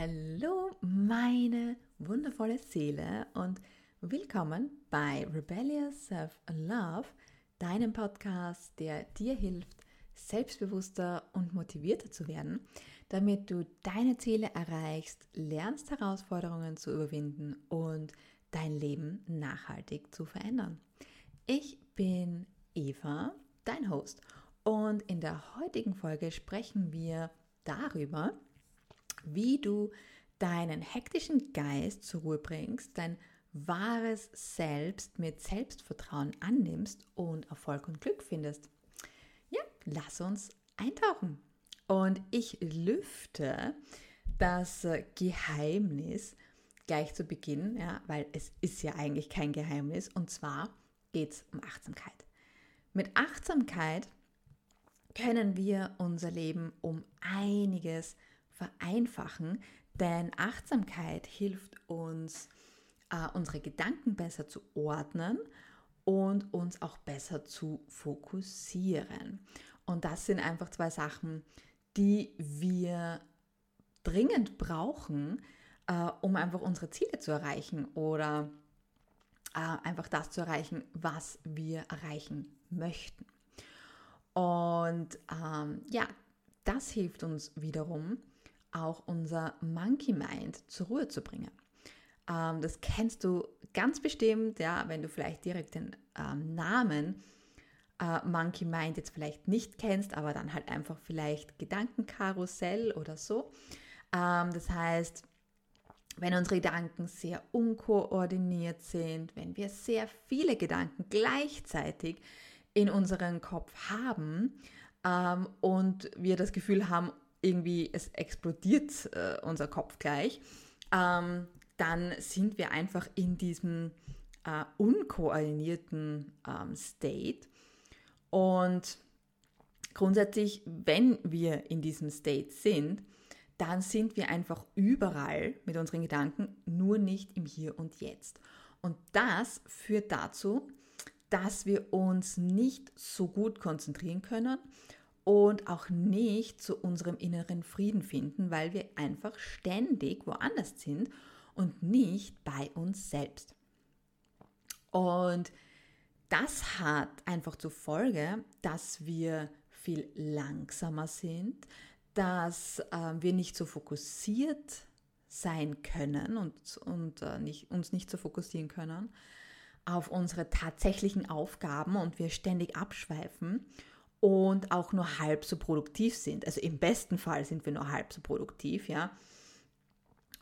Hallo, meine wundervolle Seele und willkommen bei Rebellious Self-Love, deinem Podcast, der dir hilft, selbstbewusster und motivierter zu werden, damit du deine Ziele erreichst, lernst Herausforderungen zu überwinden und dein Leben nachhaltig zu verändern. Ich bin Eva, dein Host, und in der heutigen Folge sprechen wir darüber, wie du deinen hektischen Geist zur Ruhe bringst, dein wahres Selbst mit Selbstvertrauen annimmst und Erfolg und Glück findest. Ja, lass uns eintauchen. Und ich lüfte das Geheimnis gleich zu Beginn, ja, weil es ist ja eigentlich kein Geheimnis. Und zwar geht es um Achtsamkeit. Mit Achtsamkeit können wir unser Leben um einiges vereinfachen, denn Achtsamkeit hilft uns, äh, unsere Gedanken besser zu ordnen und uns auch besser zu fokussieren. Und das sind einfach zwei Sachen, die wir dringend brauchen, äh, um einfach unsere Ziele zu erreichen oder äh, einfach das zu erreichen, was wir erreichen möchten. Und ähm, ja, das hilft uns wiederum, auch unser Monkey Mind zur Ruhe zu bringen. Ähm, das kennst du ganz bestimmt, ja, wenn du vielleicht direkt den ähm, Namen äh, Monkey Mind jetzt vielleicht nicht kennst, aber dann halt einfach vielleicht Gedankenkarussell oder so. Ähm, das heißt, wenn unsere Gedanken sehr unkoordiniert sind, wenn wir sehr viele Gedanken gleichzeitig in unserem Kopf haben ähm, und wir das Gefühl haben, irgendwie es explodiert äh, unser Kopf gleich, ähm, dann sind wir einfach in diesem äh, unkoordinierten ähm, State. Und grundsätzlich, wenn wir in diesem State sind, dann sind wir einfach überall mit unseren Gedanken, nur nicht im Hier und Jetzt. Und das führt dazu, dass wir uns nicht so gut konzentrieren können und auch nicht zu unserem inneren Frieden finden, weil wir einfach ständig woanders sind und nicht bei uns selbst. Und das hat einfach zur Folge, dass wir viel langsamer sind, dass äh, wir nicht so fokussiert sein können und, und äh, nicht, uns nicht so fokussieren können auf unsere tatsächlichen Aufgaben und wir ständig abschweifen und auch nur halb so produktiv sind. Also im besten Fall sind wir nur halb so produktiv, ja.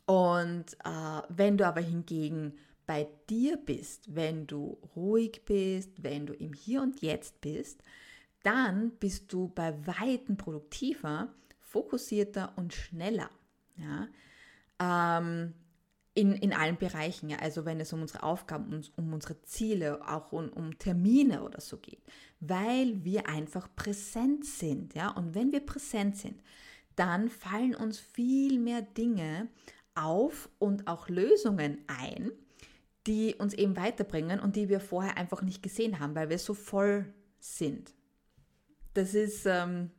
Und äh, wenn du aber hingegen bei dir bist, wenn du ruhig bist, wenn du im Hier und Jetzt bist, dann bist du bei weitem produktiver, fokussierter und schneller. Ja? Ähm, in, in allen Bereichen, ja, also wenn es um unsere Aufgaben, um, um unsere Ziele, auch um, um Termine oder so geht, weil wir einfach präsent sind, ja, und wenn wir präsent sind, dann fallen uns viel mehr Dinge auf und auch Lösungen ein, die uns eben weiterbringen und die wir vorher einfach nicht gesehen haben, weil wir so voll sind. Das ist, ähm,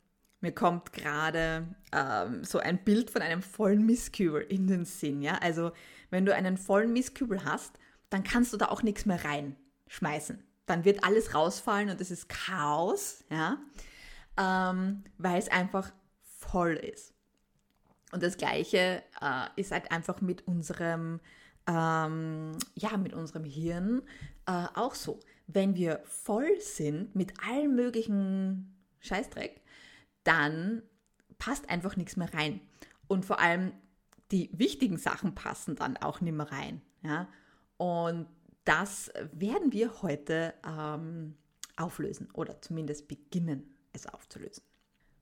mir kommt gerade ähm, so ein Bild von einem vollen Mistkübel in den Sinn, ja, also wenn du einen vollen Mistkübel hast, dann kannst du da auch nichts mehr reinschmeißen. Dann wird alles rausfallen und es ist Chaos, ja, ähm, weil es einfach voll ist. Und das Gleiche äh, ist halt einfach mit unserem, ähm, ja, mit unserem Hirn äh, auch so. Wenn wir voll sind mit allem möglichen Scheißdreck, dann passt einfach nichts mehr rein. Und vor allem die wichtigen Sachen passen dann auch nicht mehr rein. Ja? Und das werden wir heute ähm, auflösen oder zumindest beginnen, es aufzulösen.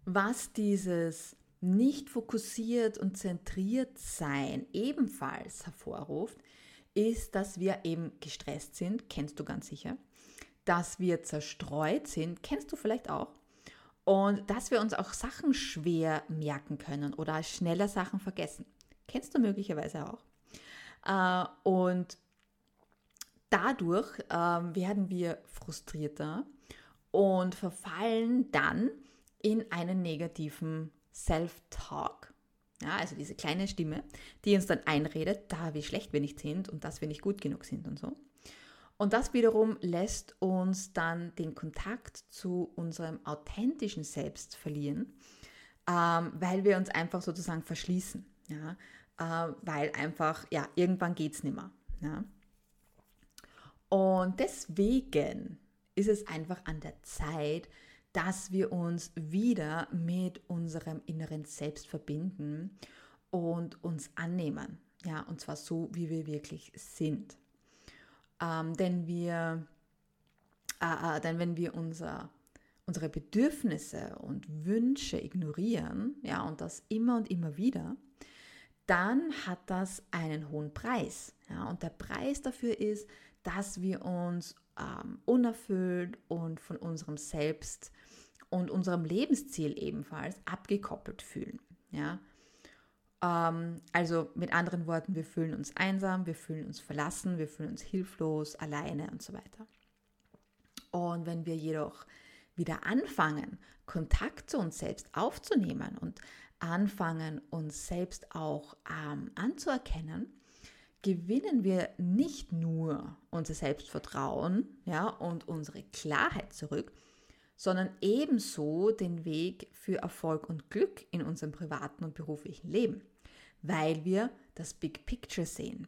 Was dieses nicht fokussiert und zentriert sein ebenfalls hervorruft, ist, dass wir eben gestresst sind, kennst du ganz sicher, dass wir zerstreut sind, kennst du vielleicht auch, und dass wir uns auch Sachen schwer merken können oder schneller Sachen vergessen. Kennst du möglicherweise auch. Äh, und dadurch ähm, werden wir frustrierter und verfallen dann in einen negativen Self-Talk. Ja, also diese kleine Stimme, die uns dann einredet, da wie schlecht wir nicht sind und dass wir nicht gut genug sind und so. Und das wiederum lässt uns dann den Kontakt zu unserem authentischen Selbst verlieren, ähm, weil wir uns einfach sozusagen verschließen. Ja? Äh, weil einfach, ja, irgendwann geht es nicht mehr. Ja? Und deswegen ist es einfach an der Zeit, dass wir uns wieder mit unserem inneren Selbst verbinden und uns annehmen. Ja, und zwar so, wie wir wirklich sind. Ähm, denn wir, äh, äh, denn wenn wir unser, unsere Bedürfnisse und Wünsche ignorieren, ja, und das immer und immer wieder, dann hat das einen hohen Preis. Ja, und der Preis dafür ist, dass wir uns ähm, unerfüllt und von unserem Selbst und unserem Lebensziel ebenfalls abgekoppelt fühlen. Ja? Ähm, also mit anderen Worten, wir fühlen uns einsam, wir fühlen uns verlassen, wir fühlen uns hilflos, alleine und so weiter. Und wenn wir jedoch wieder anfangen, Kontakt zu uns selbst aufzunehmen und anfangen, uns selbst auch ähm, anzuerkennen, gewinnen wir nicht nur unser Selbstvertrauen ja, und unsere Klarheit zurück, sondern ebenso den Weg für Erfolg und Glück in unserem privaten und beruflichen Leben, weil wir das Big Picture sehen.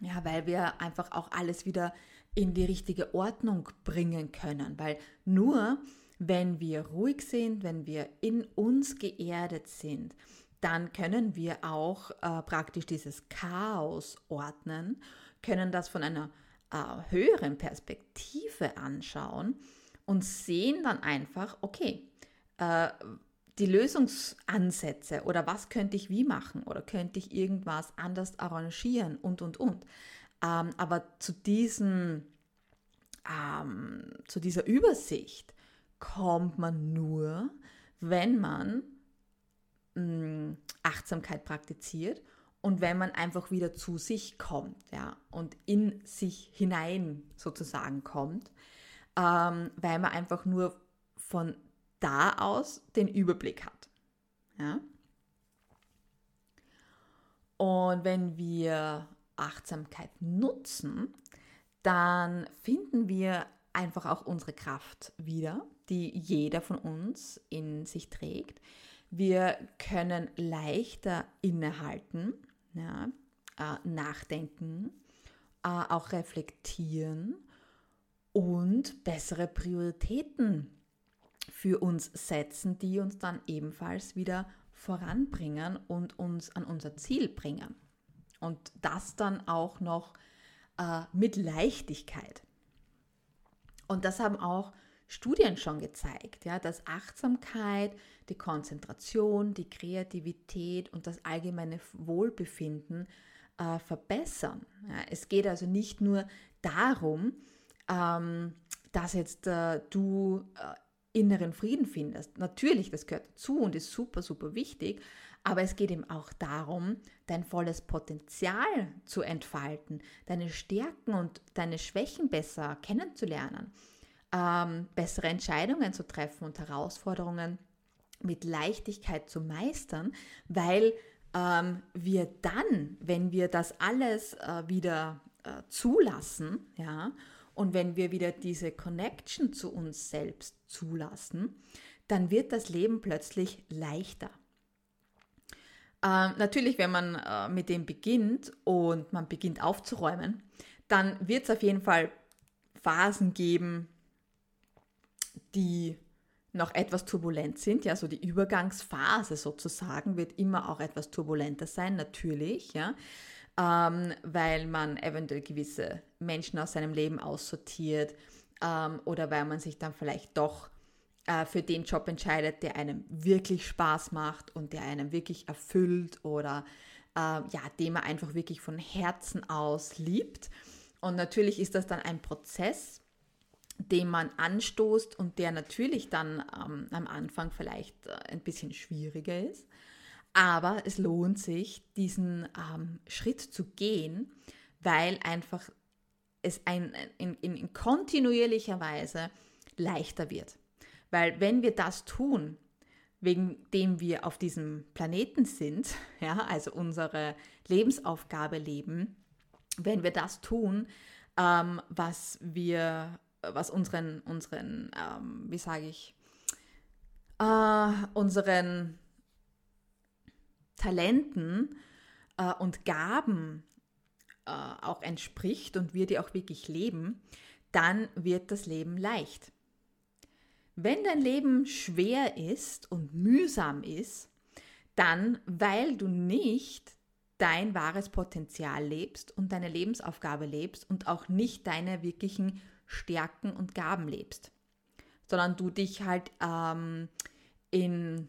Ja, weil wir einfach auch alles wieder in die richtige Ordnung bringen können, weil nur wenn wir ruhig sind, wenn wir in uns geerdet sind, dann können wir auch äh, praktisch dieses Chaos ordnen, können das von einer äh, höheren Perspektive anschauen und sehen dann einfach, okay, äh, die Lösungsansätze oder was könnte ich wie machen oder könnte ich irgendwas anders arrangieren und, und, und. Ähm, aber zu, diesen, ähm, zu dieser Übersicht kommt man nur, wenn man mh, Achtsamkeit praktiziert und wenn man einfach wieder zu sich kommt ja, und in sich hinein sozusagen kommt, ähm, weil man einfach nur von da aus den Überblick hat. Ja? Und wenn wir Achtsamkeit nutzen, dann finden wir einfach auch unsere Kraft wieder, die jeder von uns in sich trägt. Wir können leichter innehalten, ja, äh, nachdenken, äh, auch reflektieren und bessere Prioritäten für uns setzen, die uns dann ebenfalls wieder voranbringen und uns an unser Ziel bringen. Und das dann auch noch äh, mit Leichtigkeit. Und das haben auch Studien schon gezeigt, ja, dass Achtsamkeit die Konzentration, die Kreativität und das allgemeine Wohlbefinden äh, verbessern. Ja, es geht also nicht nur darum, ähm, dass jetzt äh, du äh, inneren Frieden findest. Natürlich, das gehört dazu und ist super, super wichtig. Aber es geht eben auch darum, dein volles Potenzial zu entfalten, deine Stärken und deine Schwächen besser kennenzulernen ähm, bessere Entscheidungen zu treffen und Herausforderungen mit Leichtigkeit zu meistern, weil ähm, wir dann, wenn wir das alles äh, wieder äh, zulassen, ja, und wenn wir wieder diese Connection zu uns selbst zulassen, dann wird das Leben plötzlich leichter. Ähm, natürlich, wenn man äh, mit dem beginnt und man beginnt aufzuräumen, dann wird es auf jeden Fall Phasen geben, die noch etwas turbulent sind, ja, so die Übergangsphase sozusagen wird immer auch etwas turbulenter sein, natürlich, ja, ähm, weil man eventuell gewisse Menschen aus seinem Leben aussortiert ähm, oder weil man sich dann vielleicht doch äh, für den Job entscheidet, der einem wirklich Spaß macht und der einem wirklich erfüllt oder äh, ja, den man einfach wirklich von Herzen aus liebt. Und natürlich ist das dann ein Prozess, den man anstoßt und der natürlich dann ähm, am Anfang vielleicht äh, ein bisschen schwieriger ist. Aber es lohnt sich, diesen ähm, Schritt zu gehen, weil einfach es ein, in, in, in kontinuierlicher Weise leichter wird. Weil wenn wir das tun, wegen dem wir auf diesem Planeten sind, ja, also unsere Lebensaufgabe leben, wenn wir das tun, ähm, was wir, was unseren, unseren, ähm, wie sage ich, äh, unseren Talenten äh, und Gaben äh, auch entspricht und wir die auch wirklich leben, dann wird das Leben leicht. Wenn dein Leben schwer ist und mühsam ist, dann weil du nicht dein wahres Potenzial lebst und deine Lebensaufgabe lebst und auch nicht deine wirklichen Stärken und Gaben lebst, sondern du dich halt ähm, in,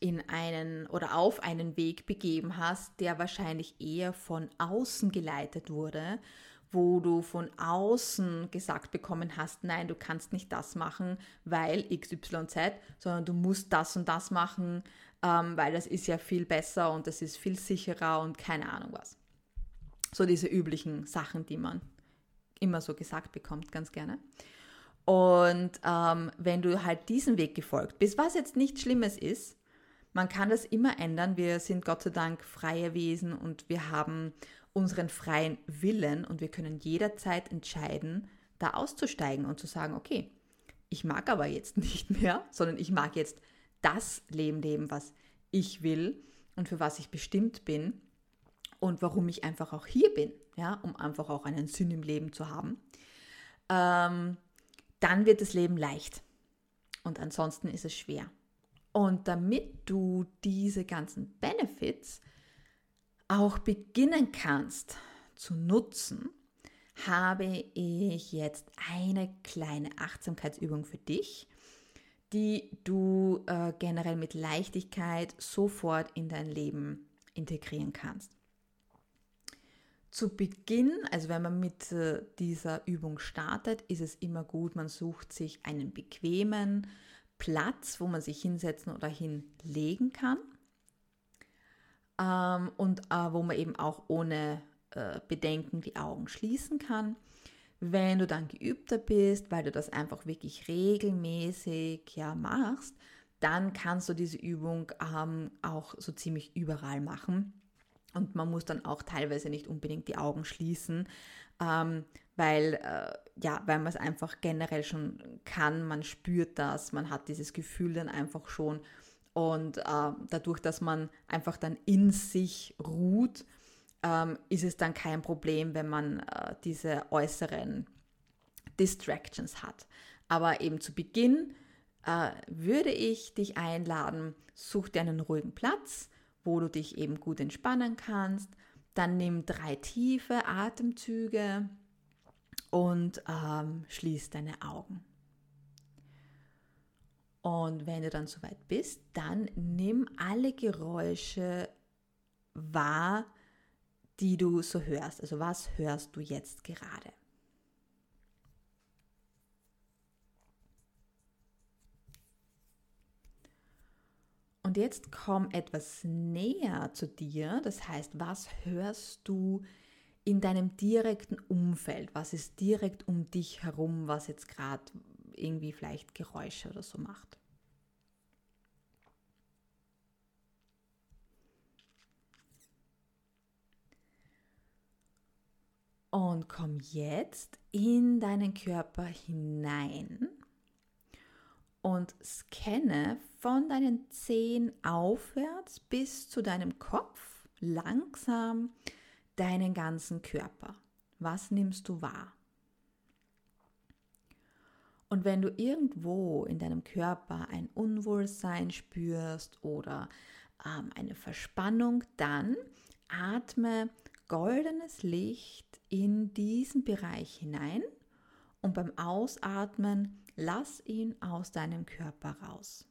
in einen oder auf einen Weg begeben hast, der wahrscheinlich eher von außen geleitet wurde wo du von außen gesagt bekommen hast, nein, du kannst nicht das machen, weil XYZ, sondern du musst das und das machen, ähm, weil das ist ja viel besser und das ist viel sicherer und keine Ahnung was. So diese üblichen Sachen, die man immer so gesagt bekommt, ganz gerne. Und ähm, wenn du halt diesen Weg gefolgt bist, was jetzt nichts Schlimmes ist, man kann das immer ändern. Wir sind Gott sei Dank freie Wesen und wir haben unseren freien Willen und wir können jederzeit entscheiden, da auszusteigen und zu sagen, okay, ich mag aber jetzt nicht mehr, sondern ich mag jetzt das Leben leben, was ich will und für was ich bestimmt bin und warum ich einfach auch hier bin, ja, um einfach auch einen Sinn im Leben zu haben, ähm, dann wird das Leben leicht und ansonsten ist es schwer. Und damit du diese ganzen Benefits auch beginnen kannst zu nutzen, habe ich jetzt eine kleine Achtsamkeitsübung für dich, die du äh, generell mit Leichtigkeit sofort in dein Leben integrieren kannst. Zu Beginn, also wenn man mit äh, dieser Übung startet, ist es immer gut, man sucht sich einen bequemen Platz, wo man sich hinsetzen oder hinlegen kann ähm, und äh, wo man eben auch ohne äh, Bedenken die Augen schließen kann. Wenn du dann geübter bist, weil du das einfach wirklich regelmäßig ja machst, dann kannst du diese Übung ähm, auch so ziemlich überall machen. Und man muss dann auch teilweise nicht unbedingt die Augen schließen, ähm, weil, äh, ja, weil man es einfach generell schon kann, man spürt das, man hat dieses Gefühl dann einfach schon und äh, dadurch, dass man einfach dann in sich ruht, ähm, ist es dann kein Problem, wenn man äh, diese äußeren Distractions hat. Aber eben zu Beginn äh, würde ich dich einladen, such dir einen ruhigen Platz, wo du dich eben gut entspannen kannst. Dann nimm drei tiefe Atemzüge und ähm, schließ deine Augen. Und wenn du dann soweit bist, dann nimm alle Geräusche wahr, die du so hörst. Also was hörst du jetzt gerade? Und jetzt komm etwas näher zu dir. Das heißt, was hörst du in deinem direkten Umfeld? Was ist direkt um dich herum, was jetzt gerade irgendwie vielleicht Geräusche oder so macht. Und komm jetzt in deinen Körper hinein und scanne von deinen Zehen aufwärts bis zu deinem Kopf langsam deinen ganzen Körper. Was nimmst du wahr? Und wenn du irgendwo in deinem Körper ein Unwohlsein spürst oder ähm, eine Verspannung, dann atme goldenes Licht in diesen Bereich hinein und beim Ausatmen lass ihn aus deinem Körper raus.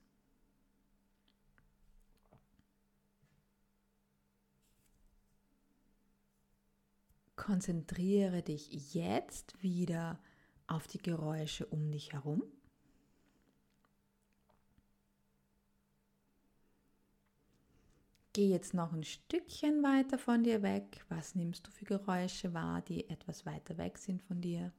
Konzentriere dich jetzt wieder auf die Geräusche um dich herum. Geh jetzt noch ein Stückchen weiter von dir weg. Was nimmst du für Geräusche wahr, die etwas weiter weg sind von dir?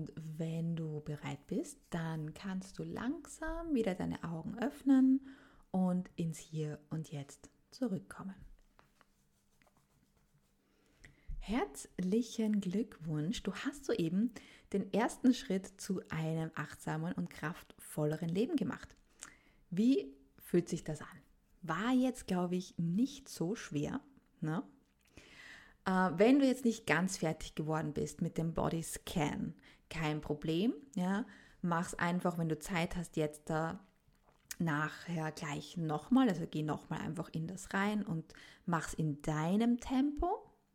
Und wenn du bereit bist, dann kannst du langsam wieder deine Augen öffnen und ins Hier und Jetzt zurückkommen. Herzlichen Glückwunsch, du hast soeben den ersten Schritt zu einem achtsamen und kraftvolleren Leben gemacht. Wie fühlt sich das an? War jetzt, glaube ich, nicht so schwer. Ne? Äh, wenn du jetzt nicht ganz fertig geworden bist mit dem Body Scan, kein Problem. Ja? Mach's einfach, wenn du Zeit hast, jetzt da nachher gleich nochmal, also geh nochmal einfach in das rein und mach's in deinem Tempo.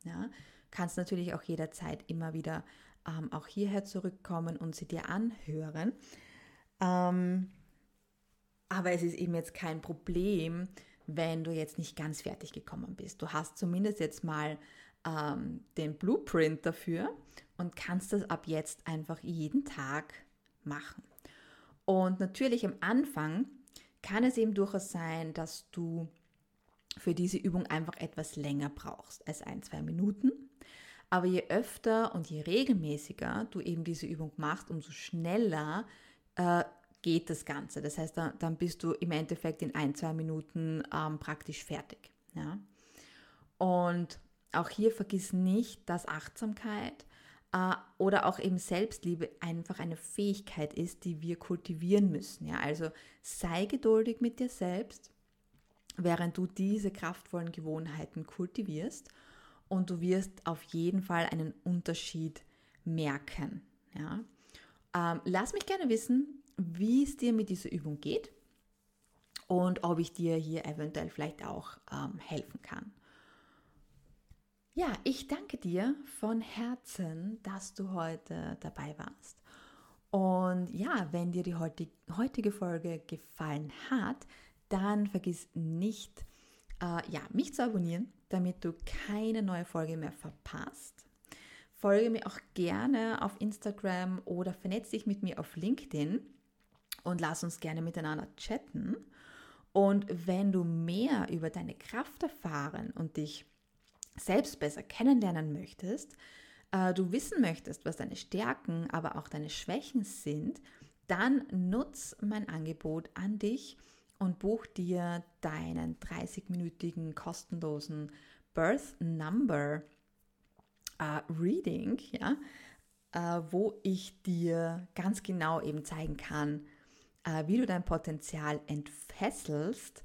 Ja? Kannst natürlich auch jederzeit immer wieder ähm, auch hierher zurückkommen und sie dir anhören. Ähm, aber es ist eben jetzt kein Problem, wenn du jetzt nicht ganz fertig gekommen bist. Du hast zumindest jetzt mal ähm, den Blueprint dafür und kannst das ab jetzt einfach jeden Tag machen. Und natürlich am Anfang kann es eben durchaus sein, dass du für diese Übung einfach etwas länger brauchst als ein, zwei Minuten. Aber je öfter und je regelmäßiger du eben diese Übung machst, umso schneller äh, geht das Ganze. Das heißt, dann, dann, bist du im Endeffekt in ein, zwei Minuten ähm, praktisch fertig. Ja? Und auch hier vergiss nicht, dass Achtsamkeit äh, oder auch eben Selbstliebe einfach eine Fähigkeit ist, die wir kultivieren müssen. Ja? Also sei geduldig mit dir selbst, während du diese kraftvollen Gewohnheiten kultivierst und du wirst auf jeden Fall einen Unterschied merken. Ja? Ähm, lass mich gerne wissen, wie es dir mit dieser Übung geht und ob ich dir hier eventuell vielleicht auch ähm, helfen kann. Ja, ich danke dir von Herzen, dass du heute dabei warst. Und ja, wenn dir die heutige Folge gefallen hat, dann vergiss nicht, äh, ja, mich zu abonnieren, damit du keine neue Folge mehr verpasst. Folge mir auch gerne auf Instagram oder vernetze dich mit mir auf LinkedIn und lass uns gerne miteinander chatten. Und wenn du mehr über deine Kraft erfahren und dich selbst besser kennenlernen möchtest, äh, du wissen möchtest, was deine Stärken, aber auch deine Schwächen sind, dann nutz mein Angebot an dich und buch dir deinen 30-minütigen kostenlosen Birth Number äh, Reading, ja, äh, wo ich dir ganz genau eben zeigen kann, äh, wie du dein Potenzial entfesselst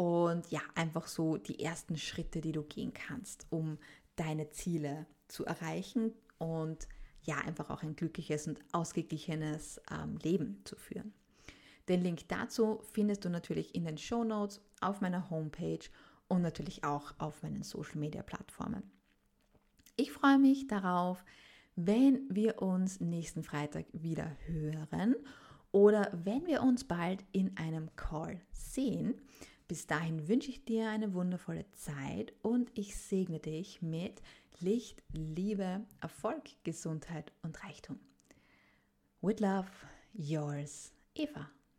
und ja, einfach so die ersten Schritte, die du gehen kannst, um deine Ziele zu erreichen und ja, einfach auch ein glückliches und ausgeglichenes ähm, Leben zu führen. Den Link dazu findest du natürlich in den Show Notes auf meiner Homepage und natürlich auch auf meinen Social Media Plattformen. Ich freue mich darauf, wenn wir uns nächsten Freitag wieder hören oder wenn wir uns bald in einem Call sehen. Bis dahin wünsche ich dir eine wundervolle Zeit und ich segne dich mit Licht, Liebe, Erfolg, Gesundheit und Reichtum. With love, yours, Eva.